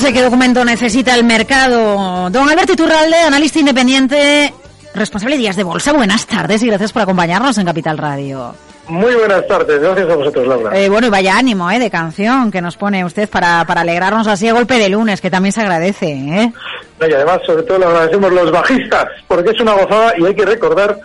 Sé qué documento necesita el mercado. Don Alberto Iturralde, analista independiente, responsable de días de bolsa. Buenas tardes y gracias por acompañarnos en Capital Radio. Muy buenas tardes, gracias a vosotros, Laura. Eh, bueno, y vaya ánimo eh, de canción que nos pone usted para, para alegrarnos así a golpe de lunes, que también se agradece. ¿eh? Y además, sobre todo, le agradecemos los bajistas, porque es una gozada y hay que recordar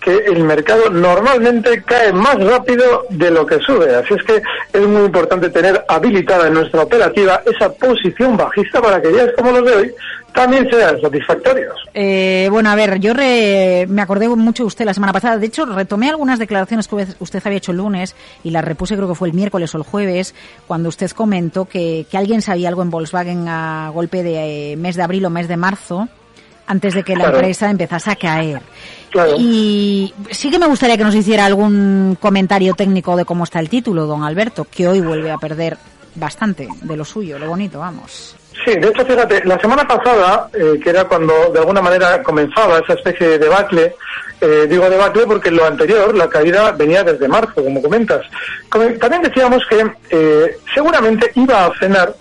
que el mercado normalmente cae más rápido de lo que sube. Así es que es muy importante tener habilitada en nuestra operativa esa posición bajista para que días como los de hoy también sean satisfactorios. Eh, bueno, a ver, yo re- me acordé mucho de usted la semana pasada. De hecho, retomé algunas declaraciones que usted había hecho el lunes y las repuse, creo que fue el miércoles o el jueves, cuando usted comentó que, alguien sabía algo en Volkswagen a golpe de eh, mes de abril o mes de marzo, antes de que la Claro. empresa empezase a caer. Claro. Y sí que me gustaría que nos hiciera algún comentario técnico de cómo está el título, don Alberto, que hoy vuelve a perder bastante de lo suyo, lo bonito, vamos. Sí, de hecho, fíjate, la semana pasada, eh, que era cuando de alguna manera comenzaba esa especie de debacle, eh, digo debacle porque lo anterior, la caída venía desde marzo, como comentas. Come- También decíamos que eh, seguramente iba a frenar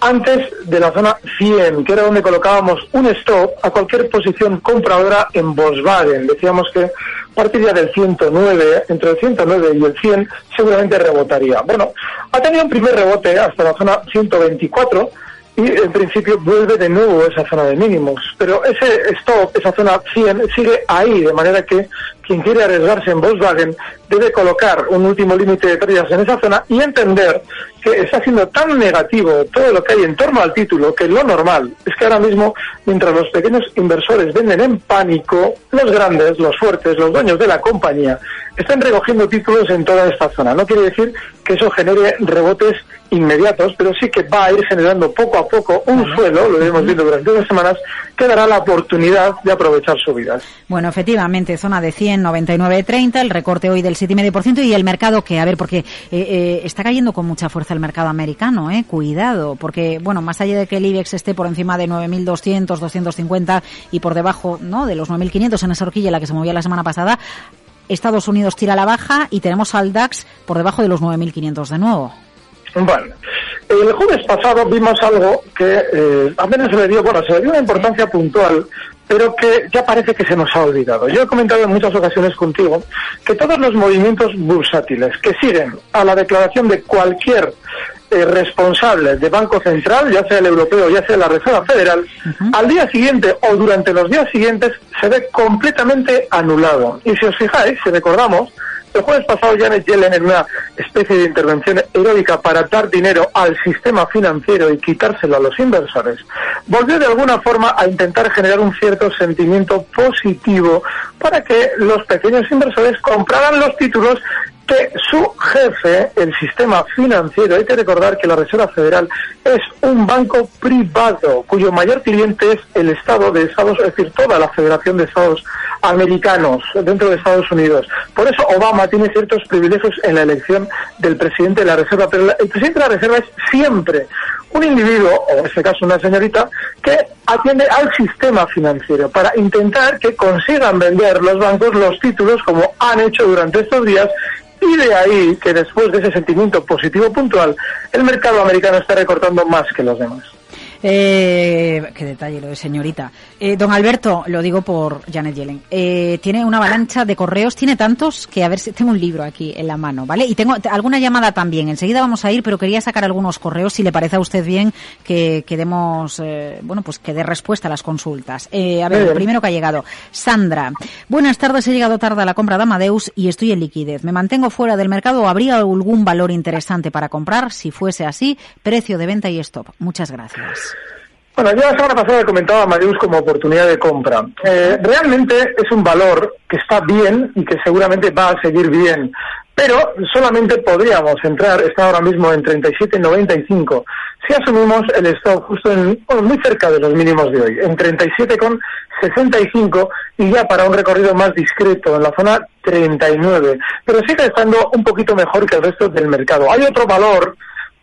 antes de la zona 100, que era donde colocábamos un stop a cualquier posición compradora en Volkswagen. Decíamos que partiría del 109, entre el 109 y el 100 seguramente rebotaría. Bueno, ha tenido un primer rebote hasta la zona 124 y en principio vuelve de nuevo a esa zona de mínimos. Pero ese stop, esa zona 100, sigue ahí, de manera que quien quiere arriesgarse en Volkswagen debe colocar un último límite de pérdidas en esa zona y entender que está siendo tan negativo todo lo que hay en torno al título que lo normal es que ahora mismo, mientras los pequeños inversores venden en pánico, los grandes, los fuertes, los dueños de la compañía, están recogiendo títulos en toda esta zona. No quiere decir que eso genere rebotes inmediatos, pero sí que va a ir generando poco a poco un suelo, lo hemos visto durante unas semanas, que dará la oportunidad de aprovechar subidas. Bueno, efectivamente, zona de 100, 99, 30, el recorte hoy del 7,5% y el mercado que, a ver, porque eh, eh, está cayendo con mucha fuerza el mercado americano, ¿eh? Cuidado, porque, bueno, más allá de que el IBEX esté por encima de 9.200, 250 y por debajo, ¿no?, de los 9.500 en esa horquilla en la que se movía la semana pasada, Estados Unidos tira la baja y tenemos al DAX por debajo de los 9.500 de nuevo. Bueno, el jueves pasado vimos algo que eh, apenas se le dio, bueno, se le dio una importancia puntual, pero que ya parece que se nos ha olvidado. Yo he comentado en muchas ocasiones contigo que todos los movimientos bursátiles que siguen a la declaración de cualquier eh, responsable de Banco Central, ya sea el europeo, ya sea la Reserva Federal, al día siguiente o durante los días siguientes se ve completamente anulado. Y si os fijáis, si recordamos, el jueves pasado Janet Yellen en una especie de intervención heroica para dar dinero al sistema financiero y quitárselo a los inversores, volvió de alguna forma a intentar generar un cierto sentimiento positivo para que los pequeños inversores compraran los títulos que su jefe, el sistema financiero, hay que recordar que la Reserva Federal es un banco privado cuyo mayor cliente es el Estado de Estados, es decir, toda la Federación de Estados Americanos dentro de Estados Unidos. Por eso Obama tiene ciertos privilegios en la elección del presidente de la Reserva, pero el presidente de la Reserva es siempre un individuo, o en este caso una señorita, que atiende al sistema financiero para intentar que consigan vender los bancos los títulos como han hecho durante estos días y de ahí que después de ese sentimiento positivo puntual, el mercado americano está recortando más que los demás. Eh, qué detalle lo de señorita. Eh, don Alberto, lo digo por Janet Yellen. Eh, tiene una avalancha de correos, tiene tantos que a ver si tengo un libro aquí en la mano, ¿vale? Y tengo alguna llamada también. Enseguida vamos a ir, pero quería sacar algunos correos, si le parece a usted bien que, que demos, eh, bueno, pues que dé respuesta a las consultas. Eh, a ver, el primero que ha llegado. Sandra, buenas tardes. He llegado tarde a la compra de Amadeus y estoy en liquidez. ¿Me mantengo fuera del mercado o habría algún valor interesante para comprar? Si fuese así, precio de venta y stop. Muchas gracias. Bueno, yo la semana pasada comentaba Marius como oportunidad de compra. Eh, realmente es un valor que está bien y que seguramente va a seguir bien, pero solamente podríamos entrar, está ahora mismo en 37,95, si asumimos el stock justo en, bueno, muy cerca de los mínimos de hoy, en 37,65 y ya para un recorrido más discreto en la zona 39, pero sigue estando un poquito mejor que el resto del mercado. Hay otro valor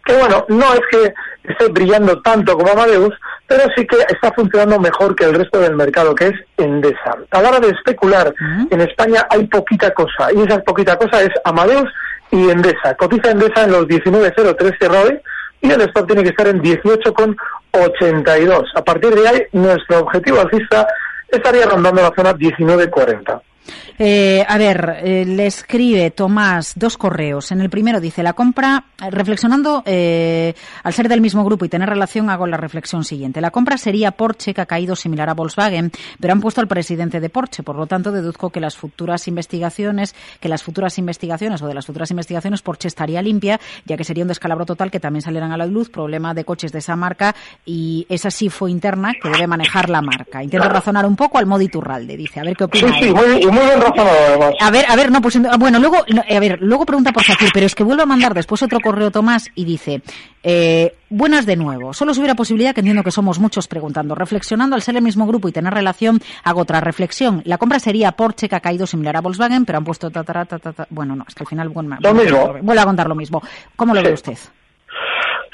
que bueno, no es que esté brillando tanto como Amadeus, pero sí que está funcionando mejor que el resto del mercado, que es Endesa. A la hora de especular, en España hay poquita cosa, y esa poquita cosa es Amadeus y Endesa. Cotiza Endesa en los 19.03 hoy y el stop tiene que estar en 18,82. A partir de ahí, nuestro objetivo alcista estaría rondando la zona 19.40. Eh, a ver, eh, le escribe Tomás dos correos. En el primero dice la compra, eh, reflexionando eh, al ser del mismo grupo y tener relación, hago la reflexión siguiente. La compra sería Porsche, que ha caído similar a Volkswagen, pero han puesto al presidente de Porsche. Por lo tanto, deduzco que las futuras investigaciones, que las futuras investigaciones o de las futuras investigaciones, Porsche estaría limpia, ya que sería un descalabro total que también salieran a la luz, problema de coches de esa marca y esa sí fue interna que debe manejar la marca. Intento razonar un poco al modo Iturralde, dice. A ver qué opina. Sí, sí, él. muy, y muy bien razonado además. A ver, a ver, no, pues ah, bueno, luego, a ver, luego pregunta por Safir, pero es que vuelvo a mandar después otro correo Tomás y dice, eh, buenas de nuevo. Solo si hubiera posibilidad, que entiendo que somos muchos preguntando, reflexionando al ser el mismo grupo y tener relación, hago otra reflexión. La compra sería Porsche, que ha caído similar a Volkswagen, pero han puesto ta, ta, bueno, no, es que al final bueno, Lo mismo. vuelvo a contar lo mismo. ¿Cómo lo Sí. ve usted?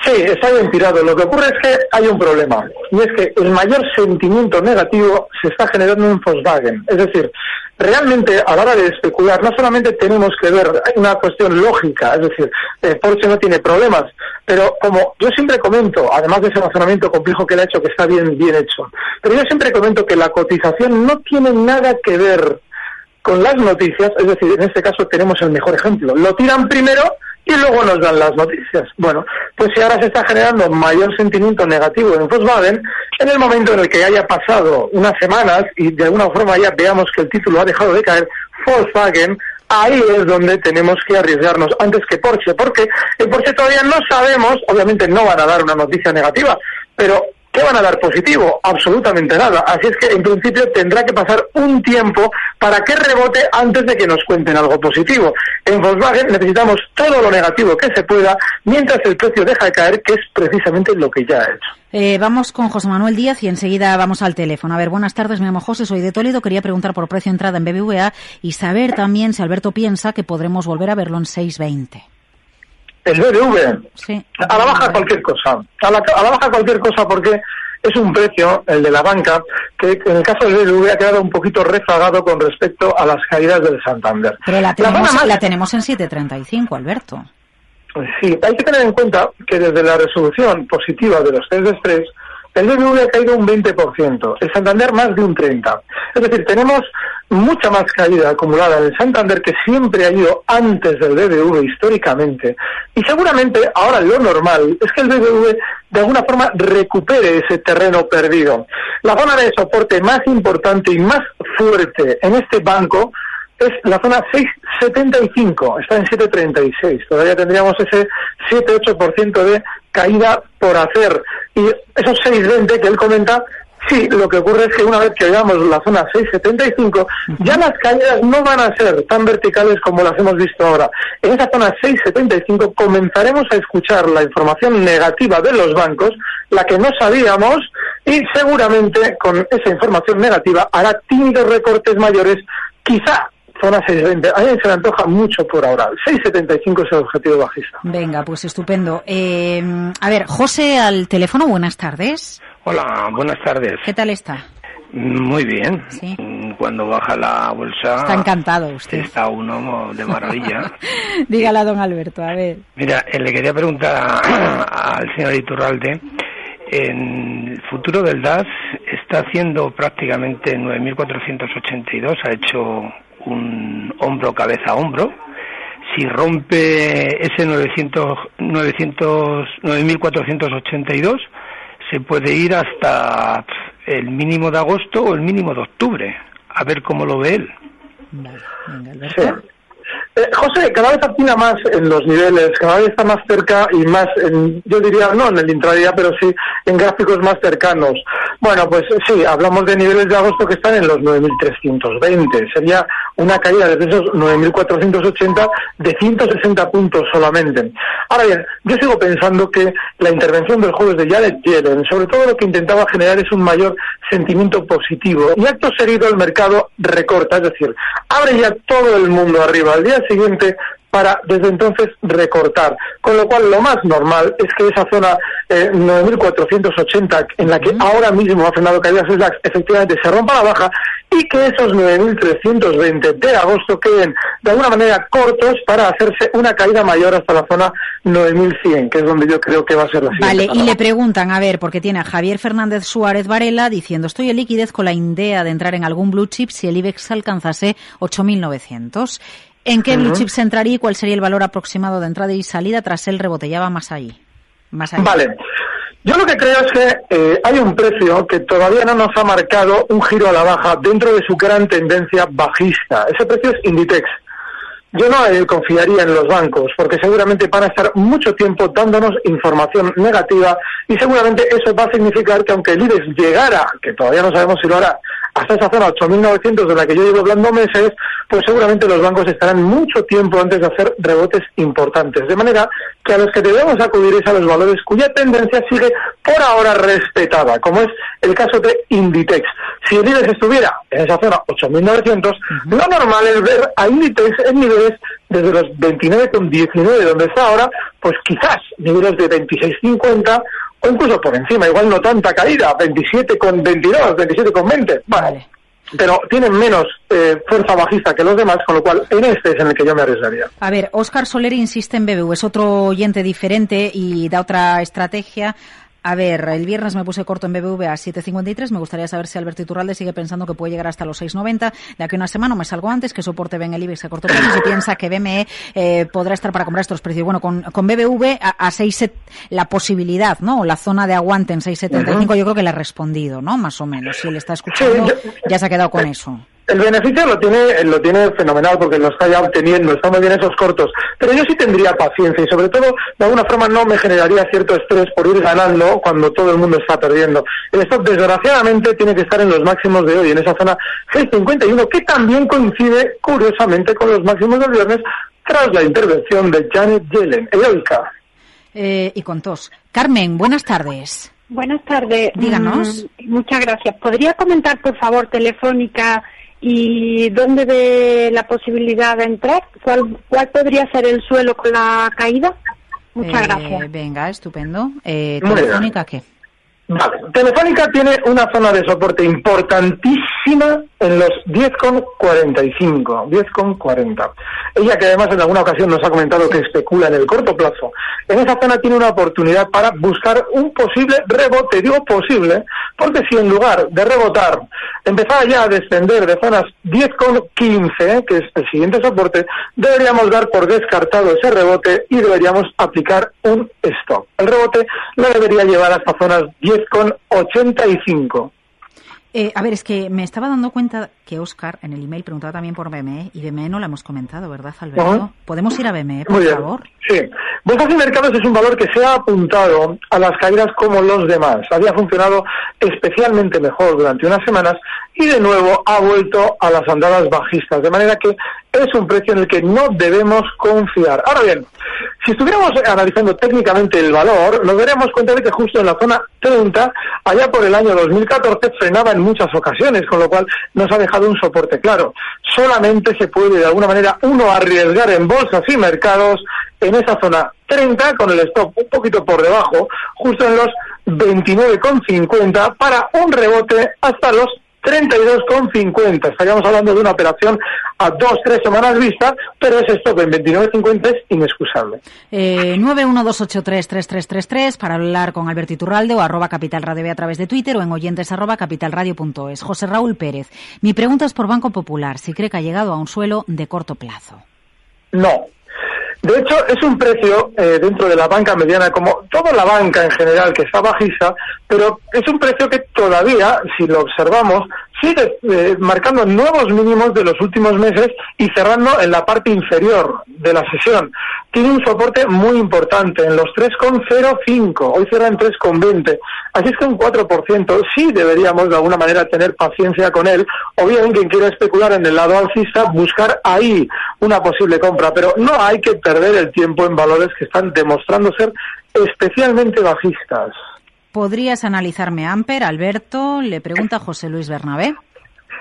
Sí, está bien tirado. Lo que ocurre es que hay un problema. Y es que el mayor sentimiento negativo se está generando en Volkswagen. Es decir, realmente a la hora de especular no solamente tenemos que ver una cuestión lógica, es decir, eh, Porsche no tiene problemas, pero como yo siempre comento, además de ese razonamiento complejo que él ha hecho, que está bien, bien hecho, pero yo siempre comento que la cotización no tiene nada que ver con las noticias, es decir, en este caso tenemos el mejor ejemplo. Lo tiran primero y luego nos dan las noticias. Bueno, pues si ahora se está generando mayor sentimiento negativo en Volkswagen, en el momento en el que haya pasado unas semanas y de alguna forma ya veamos que el título ha dejado de caer, Volkswagen, ahí es donde tenemos que arriesgarnos antes que Porsche, porque en Porsche todavía no sabemos, obviamente no van a dar una noticia negativa, pero ¿Qué van a dar positivo? Absolutamente nada. Así es que en principio tendrá que pasar un tiempo para que rebote antes de que nos cuenten algo positivo. En Volkswagen necesitamos todo lo negativo que se pueda mientras el precio deja de caer, que es precisamente lo que ya ha hecho. Eh, vamos con José Manuel Díaz y enseguida vamos al teléfono. A ver, buenas tardes, me llamo José, soy de Toledo. Quería preguntar por precio de entrada en BBVA y saber también si Alberto piensa que podremos volver a verlo en 6.20. El BBV, Sí. a la baja cualquier cosa. A la, a la baja cualquier cosa porque es un precio, el de la banca, que en el caso del BBV ha quedado un poquito rezagado con respecto a las caídas del Santander. Pero la La tenemos, la tenemos en 7.35, Alberto. Sí, hay que tener en cuenta que desde la resolución positiva de los test de estrés, el BBV ha caído un 20%, el Santander más de un 30%. Es decir, tenemos mucha más caída acumulada en el Santander que siempre ha ido antes del BBV históricamente. Y seguramente ahora lo normal es que el BBV de alguna forma recupere ese terreno perdido. La zona de soporte más importante y más fuerte en este banco es la zona 6,75, está en 7,36. Todavía tendríamos ese 7-8% de caída por hacer. Y esos 6,20 que él comenta, sí, lo que ocurre es que una vez que llegamos a la zona 6,75, ya las caídas no van a ser tan verticales como las hemos visto ahora. En esa zona 6,75 comenzaremos a escuchar la información negativa de los bancos, la que no sabíamos, y seguramente con esa información negativa hará tímidos recortes mayores, quizá zona 6.20. A mí se me antoja mucho por ahora. 6.75 es el objetivo bajista. Venga, pues estupendo. Eh, a ver, José al teléfono, buenas tardes. Hola, buenas tardes. ¿Qué tal está? Muy bien. Sí. Cuando baja la bolsa. Está encantado usted. Está uno de maravilla. Dígala a don Alberto, a ver. Mira, eh, le quería preguntar al señor Iturralde. En el futuro del DAS está haciendo prácticamente 9.482, ha hecho un hombro cabeza a hombro. Si rompe ese 900, 900, 9.482, se puede ir hasta el mínimo de agosto o el mínimo de octubre. A ver cómo lo ve él. Vale, venga, Alberto. Sí. Eh, José, cada vez atina más en los niveles, cada vez está más cerca y más, en, yo diría, no en el intradía, pero sí en gráficos más cercanos. Bueno, pues sí, hablamos de niveles de agosto que están en los 9.320. Sería una caída desde esos 9.480 de 160 puntos solamente. Ahora bien, yo sigo pensando que la intervención del jueves de Janet Yellen, sobre todo lo que intentaba generar es un mayor sentimiento positivo. Y acto seguido el mercado recorta, es decir, abre ya todo el mundo arriba al día siguiente para desde entonces recortar. Con lo cual lo más normal es que esa zona eh, 9.480 en la que ahora mismo ha frenado caídas efectivamente se rompa la baja y que esos 9.320 de agosto queden de alguna manera cortos para hacerse una caída mayor hasta la zona 9.100, que es donde yo creo que va a ser la siguiente. Vale, y le preguntan, a ver, porque tiene a Javier Fernández Suárez Varela diciendo, estoy en liquidez con la idea de entrar en algún blue chip si el IBEX alcanzase 8.900. ¿En qué blue chips entraría y cuál sería el valor aproximado de entrada y salida tras el rebote? Ya va más ahí. Más allá. Vale. Yo lo que creo es que eh, hay un precio que todavía no nos ha marcado un giro a la baja dentro de su gran tendencia bajista. Ese precio es Inditex. Yo no eh, confiaría en los bancos porque seguramente van a estar mucho tiempo dándonos información negativa y seguramente eso va a significar que aunque el IBEX llegara, que todavía no sabemos si lo hará, hasta esa zona 8.900 de la que yo llevo hablando meses, pues seguramente los bancos estarán mucho tiempo antes de hacer rebotes importantes. De manera que a los que debemos acudir es a los valores cuya tendencia sigue por ahora respetada, como es el caso de Inditex. Si el IBEX estuviera en esa zona 8.900, lo normal es ver a Inditex en niveles desde los 29,19 donde está ahora, pues quizás niveles de 26,50 o incluso por encima, igual no tanta caída, 27,22, 27,20. Bueno, Vale. pero tienen menos eh, fuerza bajista que los demás, con lo cual en este es en el que yo me arriesgaría. A ver, Óscar Soler insiste en BBV, es otro oyente diferente y da otra estrategia. A ver, el viernes me puse corto en BBV a 7.53. Me gustaría saber si Alberto Iturralde sigue pensando que puede llegar hasta los 6.90. De aquí a una semana o me salgo antes, que soporte ven el IBEX a corto plazo. Si piensa que BME eh, podrá estar para comprar estos precios. Bueno, con, con BBV a, a 6, la posibilidad, ¿no? La zona de aguante en 6.75 yo creo que le ha respondido, ¿no? Más o menos. Si le está escuchando, ya se ha quedado con eso. El beneficio lo tiene, lo tiene fenomenal porque lo está ya obteniendo, está muy bien esos cortos. Pero yo sí tendría paciencia y sobre todo, de alguna forma, no me generaría cierto estrés por ir ganando cuando todo el mundo está perdiendo. El stop, desgraciadamente, tiene que estar en los máximos de hoy, en esa zona 651, que también coincide, curiosamente, con los máximos del viernes tras la intervención de Janet Yellen, heroica. Eh, y con tos. Carmen, buenas tardes. Buenas tardes. Díganos. Mm, muchas gracias. ¿Podría comentar, por favor, Telefónica y dónde ve la posibilidad de entrar? ¿Cuál, cuál podría ser el suelo con la caída? Muchas Eh, gracias. Venga, estupendo. Eh. ¿Telefónica qué? Vale. Telefónica tiene una zona de soporte importantísima en los 10,45, 10,40. Ella que además en alguna ocasión nos ha comentado que especula en el corto plazo, en esa zona tiene una oportunidad para buscar un posible rebote. Digo posible, porque si en lugar de rebotar empezara ya a descender de zonas 10,15, que es el siguiente soporte, deberíamos dar por descartado ese rebote y deberíamos aplicar un stop. El rebote lo debería llevar hasta zonas 10,85. Eh, a ver, es que me estaba dando cuenta que Oscar en el email preguntaba también por BME y BME no la hemos comentado, ¿verdad, Alberto? ¿Podemos ir a BME, por Muy bien. favor? Sí. Bolsas y mercados es un valor que se ha apuntado a las caídas como los demás. Había funcionado especialmente mejor durante unas semanas y de nuevo ha vuelto a las andadas bajistas. De manera que es un precio en el que no debemos confiar. Ahora bien, Si estuviéramos analizando técnicamente el valor, nos daríamos cuenta de que justo en la zona 30, allá por el año 2014, frenaba en muchas ocasiones, con lo cual nos ha dejado un soporte claro. Solamente se puede de alguna manera uno arriesgar en bolsas y mercados en esa zona 30 con el stop un poquito por debajo, justo en los 29,50 para un rebote hasta los 32,50. Estaríamos hablando de una operación a dos, tres semanas vista, pero ese stop en 29,50 es inexcusable. Eh, 912833333 para hablar con Alberto Iturralde o arroba Capital Radio a través de Twitter o en oyentes arroba capitalradio.es. José Raúl Pérez, mi pregunta es por Banco Popular, si cree que ha llegado a un suelo de corto plazo. No, de hecho, es un precio eh, dentro de la banca mediana, como toda la banca en general, que está bajista, pero es un precio que todavía, si lo observamos, sigue marcando nuevos mínimos de los últimos meses y cerrando en la parte inferior de la sesión. Tiene un soporte muy importante en los 3,05, hoy cierra en 3,20. Así es que un 4% sí deberíamos de alguna manera tener paciencia con él, o bien quien quiera especular en el lado alcista, buscar ahí una posible compra, pero no hay que perder el tiempo en valores que están demostrando ser especialmente bajistas. ¿Podrías analizarme Amper, Alberto? Le pregunta José Luis Bernabé.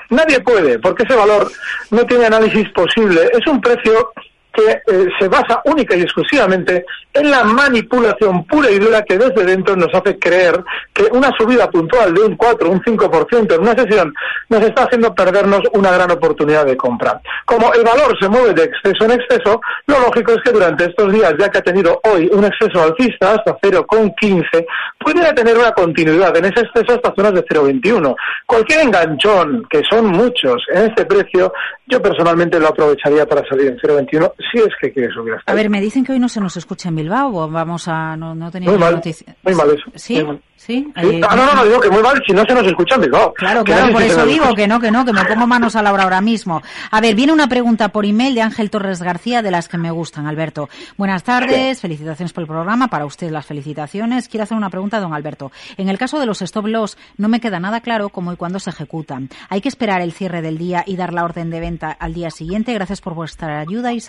Nadie puede, porque ese valor no tiene análisis posible. Es un precio que eh, se basa única y exclusivamente en la manipulación pura y dura que desde dentro nos hace creer que una subida puntual de un 4 un 5% en una sesión nos está haciendo perdernos una gran oportunidad de compra. Como el valor se mueve de exceso en exceso, lo lógico es que durante estos días, ya que ha tenido hoy un exceso alcista hasta 0,15, pudiera tener una continuidad en ese exceso hasta zonas de 0,21. Cualquier enganchón, que son muchos en este precio, yo personalmente lo aprovecharía para salir en 0,21 si es que quiere subir hasta A ver, me dicen que hoy no se nos escucha en Bilbao vamos a... No, no tenía muy mal, noticia. muy mal eso. ¿Sí? Muy mal. ¿Sí? Sí. Eh, Ah, no, no, no, digo que muy mal si no se nos escucha en Bilbao. Claro, claro, por eso digo escucha. que no, que no, que me pongo manos a la obra ahora mismo. A ver, viene una pregunta por email de Ángel Torres García de las que me gustan, Alberto. Buenas tardes, felicitaciones por el programa, para usted las felicitaciones. Quiero hacer una pregunta a don Alberto. En el caso de los stop loss, no me queda nada claro cómo y cuándo se ejecutan. Hay que esperar el cierre del día y dar la orden de venta al día siguiente. Gracias por vuestra ayuda y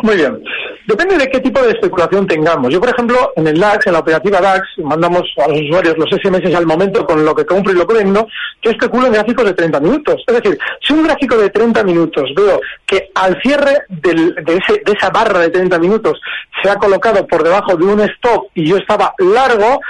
Muy bien. Depende de qué tipo de especulación tengamos. Yo, por ejemplo, en el DAX, en la operativa DAX, mandamos a los usuarios los SMS al momento con lo que compro y lo que vendo. Yo especulo en gráficos de 30 minutos. Es decir, si un gráfico de 30 minutos veo que al cierre del- de, ese- de esa barra de 30 minutos se ha colocado por debajo de un stop y yo estaba largo,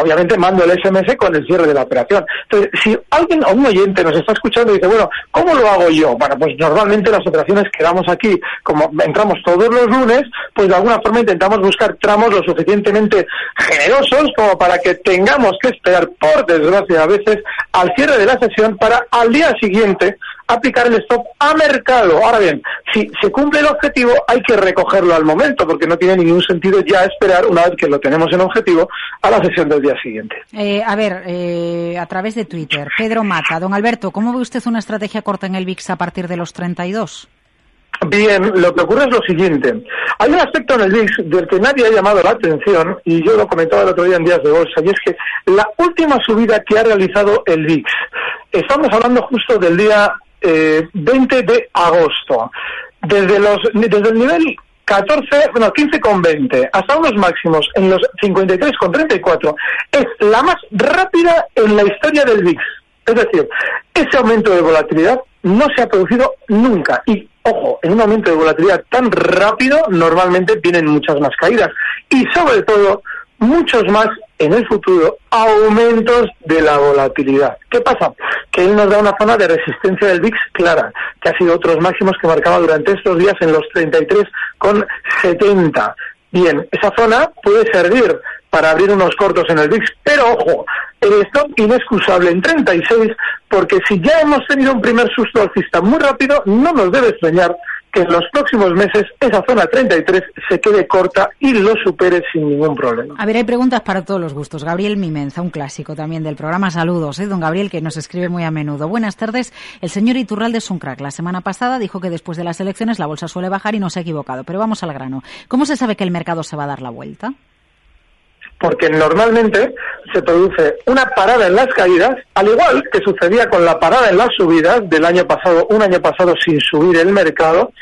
obviamente mando el SMS con el cierre de la operación. Entonces, si alguien o un oyente nos está escuchando y dice, bueno, ¿cómo lo hago yo? Bueno, pues normalmente las operaciones que damos aquí, como entramos todos los lunes, pues de alguna forma intentamos buscar tramos lo suficientemente generosos como para que tengamos que esperar, por desgracia a veces, al cierre de la sesión para al día siguiente aplicar el stop a mercado. Ahora bien, si se cumple el objetivo, hay que recogerlo al momento, porque no tiene ningún sentido ya esperar, una vez que lo tenemos en objetivo, a la sesión del día siguiente. Eh, a ver, eh, a través de Twitter, Pedro Mata. Don Alberto, ¿cómo ve usted una estrategia corta en el VIX a partir de los 32? Bien, lo que ocurre es lo siguiente. Hay un aspecto en el VIX del que nadie ha llamado la atención, y yo lo comentaba el otro día en Días de Bolsa, y es que la última subida que ha realizado el VIX, estamos hablando justo del día eh, 20 de agosto, desde, los, desde el nivel 14, bueno, 15,20 hasta unos máximos en los 53,34, es la más rápida en la historia del VIX. Es decir, ese aumento de volatilidad no se ha producido nunca. Y, ojo, en un aumento de volatilidad tan rápido, normalmente vienen muchas más caídas. Y, sobre todo, muchos más en el futuro aumentos de la volatilidad. ¿Qué pasa? Que él nos da una zona de resistencia del VIX clara, que ha sido otros máximos que marcaba durante estos días en los 33,70. Bien, esa zona puede servir para abrir unos cortos en el VIX, pero ojo, el stop inexcusable en 36, porque si ya hemos tenido un primer susto alcista muy rápido, no nos debe extrañar que en los próximos meses esa zona 33 se quede corta y lo supere sin ningún problema. A ver, hay preguntas para todos los gustos. Gabriel Mimenza, un clásico también del programa. Saludos, ¿eh? don Gabriel, que nos escribe muy a menudo. Buenas tardes. El señor Iturralde es un crack. La semana pasada dijo que después de las elecciones la bolsa suele bajar y no se ha equivocado. Pero vamos al grano. ¿Cómo se sabe que el mercado se va a dar la vuelta? Porque normalmente se produce una parada en las caídas, al igual que sucedía con la parada en las subidas del año pasado, un año pasado sin subir el mercado,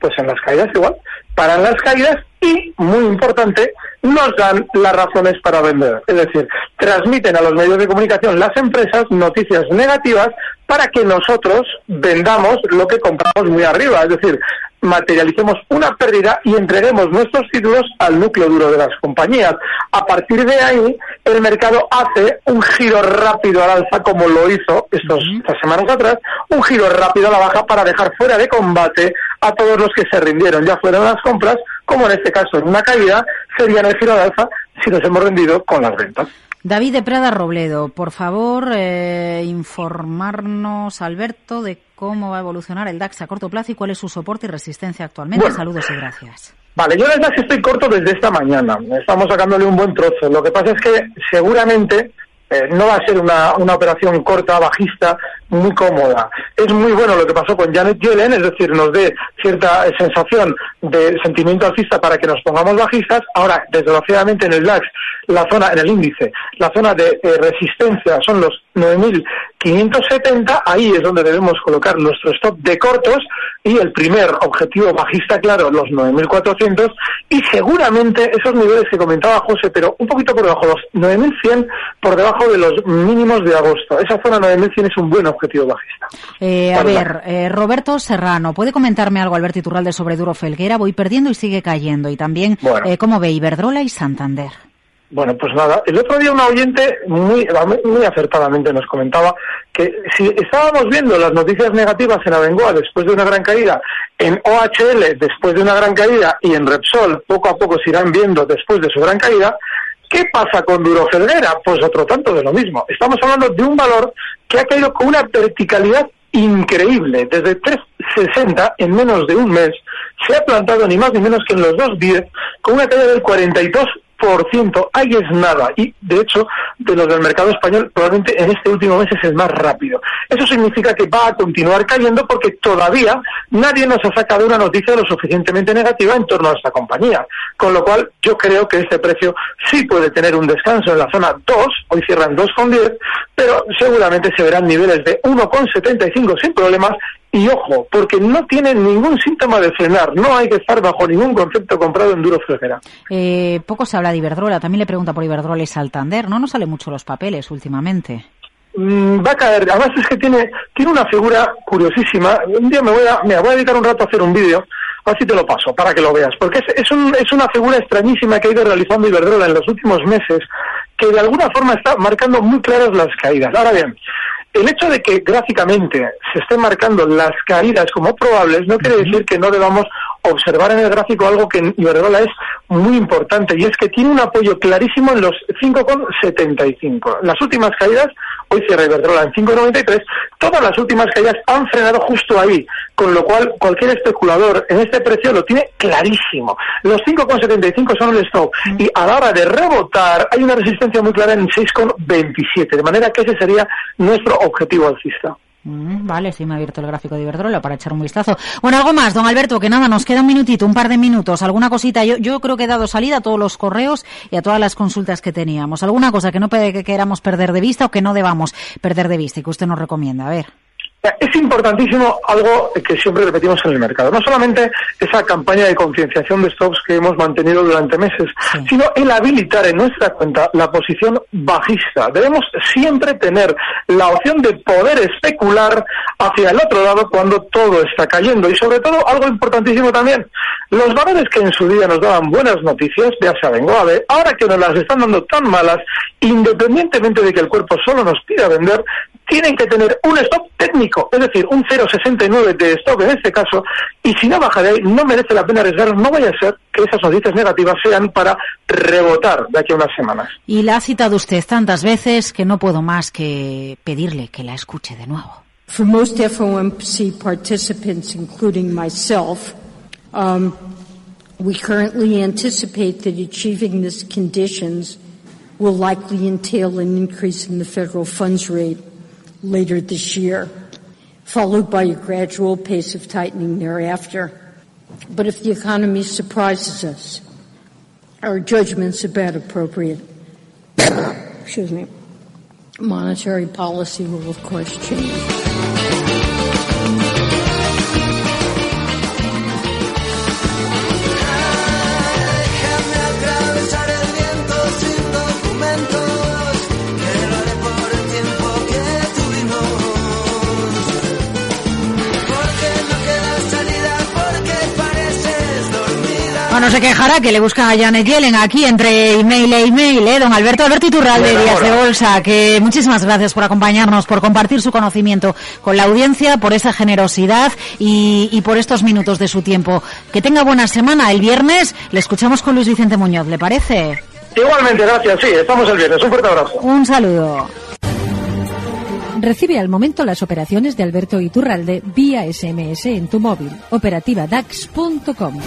pues en las caídas igual. paran las caídas y, muy importante, nos dan las razones para vender. Es decir, transmiten a los medios de comunicación las empresas noticias negativas para que nosotros vendamos lo que compramos muy arriba. Es decir, materialicemos una pérdida y entreguemos nuestros títulos al núcleo duro de las compañías. A partir de ahí, el mercado hace un giro rápido al alza, como lo hizo estos, estas semanas atrás, un giro rápido a la baja para dejar fuera de combate a todos los que se rindieron, ya fueron las compras, como en este caso en una caída, serían el giro al alza si nos hemos rendido con las ventas. David de Prada Robledo, por favor, eh, informarnos, Alberto, de cómo va a evolucionar el DAX a corto plazo y cuál es su soporte y resistencia actualmente. Saludos y gracias. Vale, yo el DAX estoy corto desde esta mañana. Estamos sacándole un buen trozo. Lo que pasa es que seguramente eh, no va a ser una, una operación corta, bajista, muy cómoda. Es muy bueno lo que pasó con Janet Yellen, es decir, nos dé cierta sensación de sentimiento alcista para que nos pongamos bajistas. Ahora, desgraciadamente en el DAX, la zona, en el índice, la zona de eh, resistencia son los 9.570, ahí es donde debemos colocar nuestro stop de cortos y el primer objetivo bajista, claro, los 9.400 y seguramente esos niveles que comentaba José, pero un poquito por debajo, los 9.100 por debajo de los mínimos de agosto. Esa zona 9.100 es un buen objetivo bajista. Eh, a ver, eh, Roberto Serrano, ¿puede comentarme algo Alberto Iturralde sobre Duro Felguera? Voy perdiendo y sigue cayendo. Y también, eh, ¿cómo ve Iberdrola y Santander? Bueno, pues nada, el otro día un oyente muy, muy acertadamente nos comentaba que si estábamos viendo las noticias negativas en Abengoa después de una gran caída, en OHL después de una gran caída y en Repsol poco a poco se irán viendo después de su gran caída, ¿qué pasa con Duro Felguera? Pues otro tanto de lo mismo. Estamos hablando de un valor que ha caído con una verticalidad increíble. Desde 3,60 en menos de un mes se ha plantado ni más ni menos que en los 2,10 con una caída del 42 por ciento, ahí es nada. Y de hecho, de los del mercado español, probablemente en este último mes es el más rápido. Eso significa que va a continuar cayendo porque todavía nadie nos ha sacado una noticia lo suficientemente negativa en torno a esta compañía. Con lo cual, yo creo que este precio sí puede tener un descanso en la zona 2, hoy cierran 2,10, pero seguramente se verán niveles de 1,75 sin problemas y ojo, porque no tiene ningún síntoma de frenar, no hay que estar bajo ningún concepto comprado en duro flojera. Eh, poco se habla de Iberdrola, también le pregunta por Iberdrola y Santander, ¿no? No sale mucho los papeles últimamente. Mm, va a caer, además es que tiene, tiene una figura curiosísima, un día me voy a, me voy a dedicar un rato a hacer un vídeo, así te lo paso, para que lo veas, porque es, es, un, es una figura extrañísima que ha ido realizando Iberdrola en los últimos meses, que de alguna forma está marcando muy claras las caídas. Ahora bien, el hecho de que gráficamente se estén marcando las caídas como probables no quiere decir que no debamos observar en el gráfico algo que en Iberdrola es muy importante y es que tiene un apoyo clarísimo en los 5,75. Las últimas caídas, hoy cierra Iberdrola en 5,93, todas las últimas caídas han frenado justo ahí, con lo cual cualquier especulador en este precio lo tiene clarísimo. Los 5,75 son el stop y a la hora de rebotar hay una resistencia muy clara en 6,27, de manera que ese sería nuestro objetivo alcista. Mm, vale, sí me ha abierto el gráfico de Iberdrola para echar un vistazo. Bueno, algo más, don Alberto, que nada, nos queda un minutito, un par de minutos, alguna cosita. Yo, yo creo que he dado salida a todos los correos y a todas las consultas que teníamos. ¿Alguna cosa que no que queramos perder de vista o que no debamos perder de vista y que usted nos recomienda? A ver. Es importantísimo algo que siempre repetimos en el mercado. No solamente esa campaña de concienciación de stocks que hemos mantenido durante meses, sino el habilitar en nuestra cuenta la posición bajista. Debemos siempre tener la opción de poder especular hacia el otro lado cuando todo está cayendo. Y sobre todo, algo importantísimo también, los valores que en su día nos daban buenas noticias, ya saben, Goave, ahora que nos las están dando tan malas, independientemente de que el cuerpo solo nos pida vender, tienen que tener un stop técnico, es decir, un 0,69 de stop en este caso, y si no baja de ahí, no merece la pena arriesgar, no vaya a ser que esas noticias negativas sean para rebotar de aquí a unas semanas. Y la ha citado usted tantas veces que no puedo más que pedirle que la escuche de nuevo. For most FOMC participants, including myself, um, we currently anticipate that achieving these conditions will likely entail an increase in the federal funds rate later this year, followed by a gradual pace of tightening thereafter. But if the economy surprises us, our judgments about appropriate, excuse me, monetary policy will of course change. Bueno, se quejará que le busca a Janet Yellen aquí entre email e email, ¿eh? Don Alberto Alberto Iturralde, Díaz de. Bolsa, que muchísimas gracias por acompañarnos, por compartir su conocimiento con la audiencia, por esa generosidad y, y por estos minutos de su tiempo. Que tenga buena semana. El viernes le escuchamos con Luis Vicente Muñoz, ¿le parece? Igualmente, gracias. Sí, estamos el viernes. Un fuerte abrazo. Un saludo. Recibe al momento las operaciones de Alberto Iturralde vía SMS en tu móvil. Operativa DAX.com.